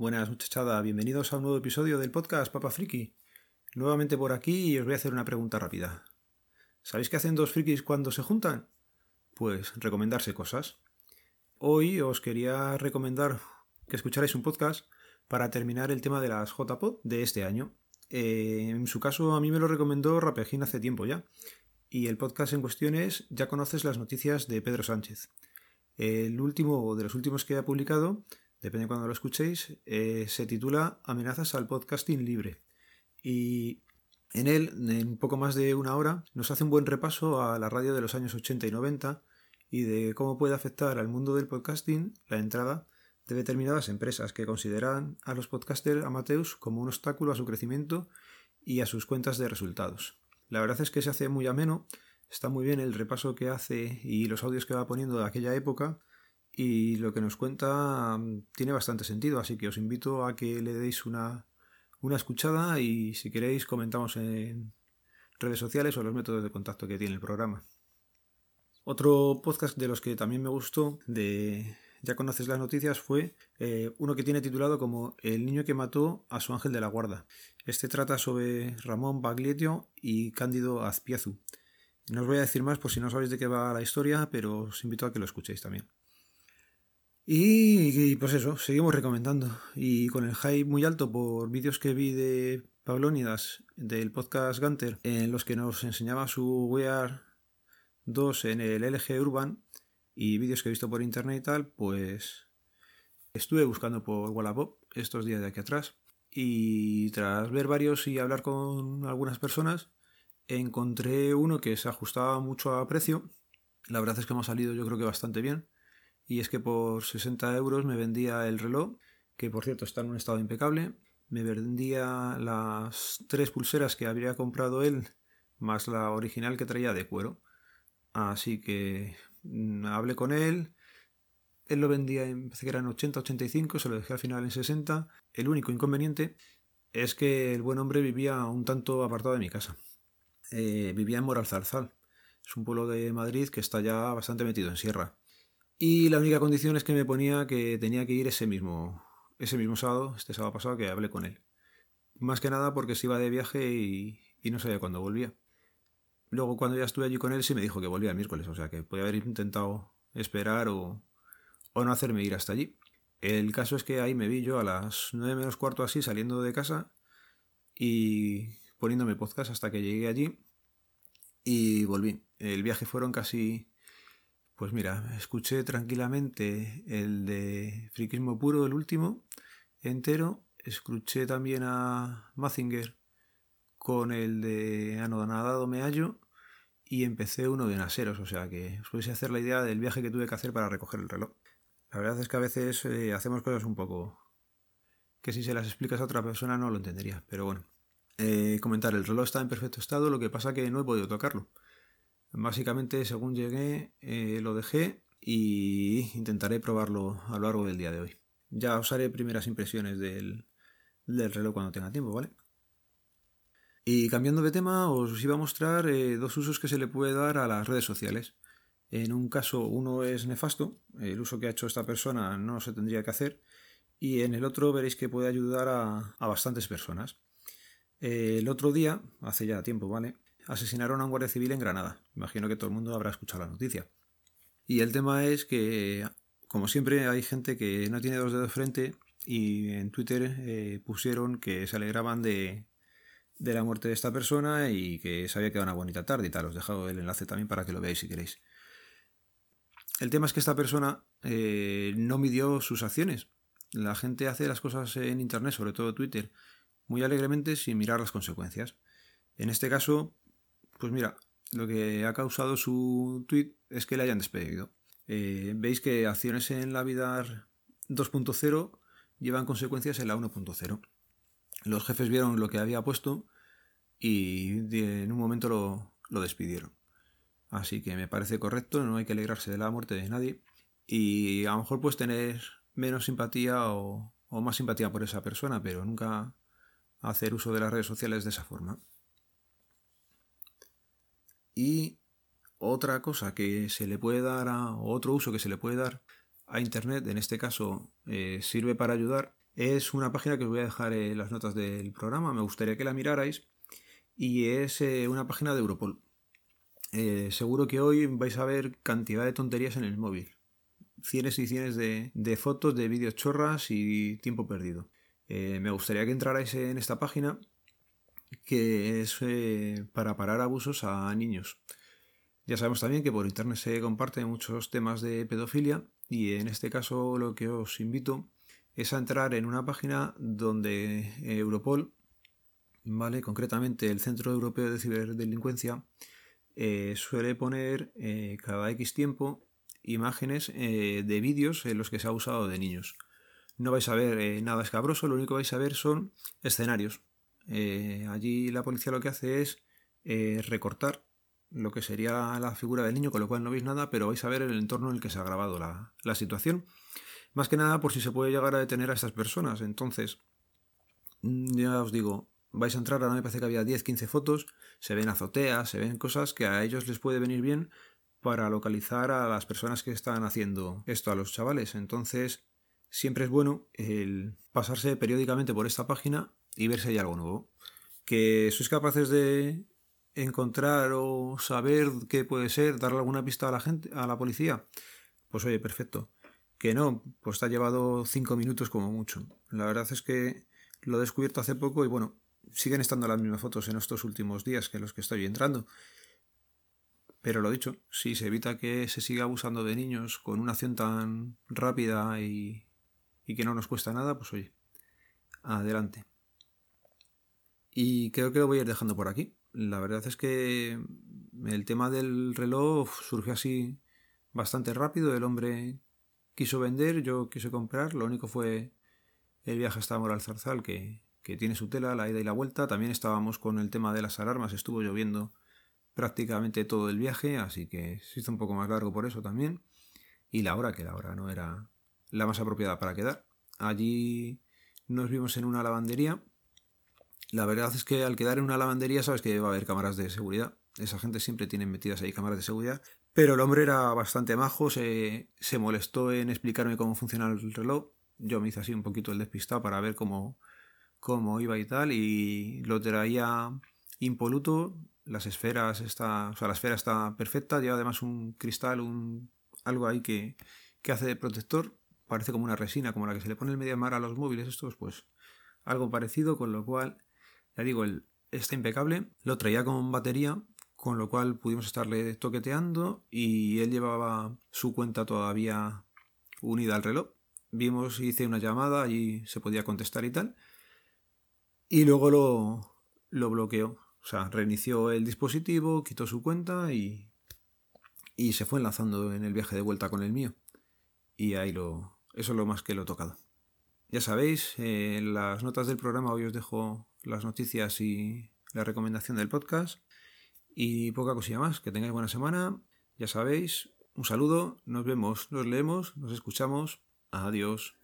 Buenas muchachada, bienvenidos a un nuevo episodio del podcast Papa Friki. Nuevamente por aquí y os voy a hacer una pregunta rápida. ¿Sabéis qué hacen dos frikis cuando se juntan? Pues recomendarse cosas. Hoy os quería recomendar que escucharais un podcast para terminar el tema de las JPod de este año. Eh, en su caso a mí me lo recomendó Rapegín hace tiempo ya. Y el podcast en cuestión es Ya conoces las noticias de Pedro Sánchez. El último de los últimos que ha publicado depende de cuando lo escuchéis, eh, se titula Amenazas al podcasting libre. Y en él, en poco más de una hora, nos hace un buen repaso a la radio de los años 80 y 90 y de cómo puede afectar al mundo del podcasting la entrada de determinadas empresas que consideran a los podcasters amateurs como un obstáculo a su crecimiento y a sus cuentas de resultados. La verdad es que se hace muy ameno, está muy bien el repaso que hace y los audios que va poniendo de aquella época y lo que nos cuenta mm, tiene bastante sentido, así que os invito a que le deis una, una escuchada y si queréis comentamos en redes sociales o los métodos de contacto que tiene el programa. Otro podcast de los que también me gustó, de ya conoces las noticias, fue eh, uno que tiene titulado como El niño que mató a su ángel de la guarda. Este trata sobre Ramón Baglietto y Cándido Azpiazu. No os voy a decir más por si no sabéis de qué va la historia, pero os invito a que lo escuchéis también. Y, pues eso, seguimos recomendando. Y con el hype muy alto por vídeos que vi de Pablónidas del podcast Gunter, en los que nos enseñaba su Wear 2 en el LG Urban, y vídeos que he visto por internet y tal, pues estuve buscando por Wallapop estos días de aquí atrás. Y tras ver varios y hablar con algunas personas, encontré uno que se ajustaba mucho a precio. La verdad es que hemos salido yo creo que bastante bien y es que por 60 euros me vendía el reloj, que por cierto está en un estado impecable, me vendía las tres pulseras que habría comprado él, más la original que traía de cuero. Así que mm, hablé con él, él lo vendía, en, que eran 80-85, se lo dejé al final en 60. El único inconveniente es que el buen hombre vivía un tanto apartado de mi casa. Eh, vivía en Moralzarzal. Es un pueblo de Madrid que está ya bastante metido en sierra. Y la única condición es que me ponía que tenía que ir ese mismo, ese mismo sábado, este sábado pasado, que hablé con él. Más que nada porque se iba de viaje y, no sabía cuándo volvía. Luego cuando ya estuve allí con él sí me dijo que volvía el miércoles, o sea que podía haber intentado esperar o, o no hacerme ir hasta allí. El caso es que ahí me vi yo a las nueve menos cuarto así saliendo de casa y poniéndome podcast hasta que llegué allí y volví. El viaje fueron casi pues mira, escuché tranquilamente el de Friquismo Puro, el último, entero. Escuché también a Mazinger con el de Anodonadado Me Hallo y empecé uno de Naseros, o sea que os podéis hacer la idea del viaje que tuve que hacer para recoger el reloj. La verdad es que a veces eh, hacemos cosas un poco que si se las explicas a otra persona no lo entendería, pero bueno. Eh, comentar, el reloj está en perfecto estado, lo que pasa que no he podido tocarlo. Básicamente, según llegué, eh, lo dejé y intentaré probarlo a lo largo del día de hoy. Ya os haré primeras impresiones del, reloj cuando tenga tiempo, ¿vale? Y cambiando de tema, os iba a mostrar eh, dos usos que se le puede dar a las redes sociales. En un caso, uno es nefasto, el uso que ha hecho esta persona no se tendría que hacer, y en el otro veréis que puede ayudar a, bastantes personas. el otro día, hace ya tiempo, ¿vale? Asesinaron a un guardia civil en Granada. Imagino que todo el mundo habrá escuchado la noticia. Y el tema es que, como siempre, hay gente que no tiene dos dedos frente y en Twitter eh, pusieron que se alegraban de, la muerte de esta persona y que sabía que era una bonita tarde y tal. Os dejo el enlace también para que lo veáis si queréis. El tema es que esta persona eh, no midió sus acciones. La gente hace las cosas en Internet, sobre todo Twitter, muy alegremente sin mirar las consecuencias. En este caso, pues mira, lo que ha causado su tweet es que le hayan despedido. Eh, veis que acciones en la vida 2.0 llevan consecuencias en la 1.0. Los jefes vieron lo que había puesto y en un momento lo, despidieron. Así que me parece correcto, no hay que alegrarse de la muerte de nadie. Y a lo mejor puedes tener menos simpatía o más simpatía por esa persona, pero nunca hacer uso de las redes sociales de esa forma. Y otra cosa que se le puede dar a, otro uso que se le puede dar a Internet, en este caso eh, sirve para ayudar, Es una página que os voy a dejar en las notas del programa, me gustaría que la mirarais y es eh, una página de Europol. Eh, seguro que hoy vais a ver cantidad de tonterías en el móvil. Cienes y cienes de, fotos, de vídeos chorras y tiempo perdido. Me gustaría que entrarais en esta página que es para parar abusos a niños. Ya sabemos también que por internet se comparten muchos temas de pedofilia y en este caso lo que os invito es a entrar en una página donde Europol, ¿vale? concretamente el Centro Europeo de Ciberdelincuencia, eh, suele poner eh, cada X tiempo imágenes eh, de vídeos en los que se ha usado de niños. No vais a ver nada escabroso, lo único que vais a ver son escenarios. Allí la policía lo que hace es recortar lo que sería la figura del niño, con lo cual no veis nada, pero vais a ver el entorno en el que se ha grabado la, situación. Más que nada por si se puede llegar a detener a estas personas. Entonces, mm, ya os digo, vais a entrar, ahora me parece que había 10, 15 fotos, se ven azoteas, se ven cosas que a ellos les puede venir bien para localizar a las personas que están haciendo esto a los chavales. Entonces, siempre es bueno el pasarse periódicamente por esta página y ver si hay algo nuevo. Que sois capaces de encontrar o saber qué puede ser, darle alguna pista a la gente, a la policía, pues oye, perfecto. Que no, pues te ha llevado cinco minutos como mucho. La verdad es que lo he descubierto hace poco y bueno, siguen estando las mismas fotos en estos últimos días que los que estoy entrando. Pero lo dicho, si se evita que se siga abusando de niños con una acción tan rápida y, y que no nos cuesta nada, pues oye, adelante. Y creo que lo voy a ir dejando por aquí. La verdad es que el tema del reloj surgió así bastante rápido. El hombre quiso vender, yo quise comprar. Lo único fue el viaje hasta Moral Zarzal, que, que tiene su tela, la ida y la vuelta. También estábamos con el tema de las alarmas. Estuvo lloviendo prácticamente todo el viaje, así que se hizo un poco más largo por eso también. Y la hora, que la hora no era la más apropiada para quedar. Allí nos vimos en una lavandería la verdad es que al quedar en una lavandería sabes que va a haber cámaras de seguridad. Esa gente siempre tiene metidas ahí cámaras de seguridad. Pero el hombre era bastante majo, se, molestó en explicarme cómo funciona el reloj. Yo me hice así un poquito el despistado para ver cómo, cómo iba y tal. Y lo traía impoluto. Las esferas está. O sea, la esfera está perfecta. Lleva además un cristal, un. algo ahí que, que hace de protector. Parece como una resina, como la que se le pone el media mar a los móviles estos, pues algo parecido, con lo cual ya digo, el, está impecable. Lo traía con batería, con lo cual pudimos estarle toqueteando y él llevaba su cuenta todavía unida al reloj. Vimos, hice una llamada, y se podía contestar y tal. Y luego lo, lo bloqueó. O sea, reinició el dispositivo, quitó su cuenta y, y se fue enlazando en el viaje de vuelta con el mío. Y ahí lo. Eso es lo más que lo he tocado. Ya sabéis, en las notas del programa hoy os dejo las noticias y la recomendación del podcast. Y poca cosilla más. Que tengáis buena semana. Ya sabéis, un saludo. Nos vemos, nos leemos, nos escuchamos. Adiós.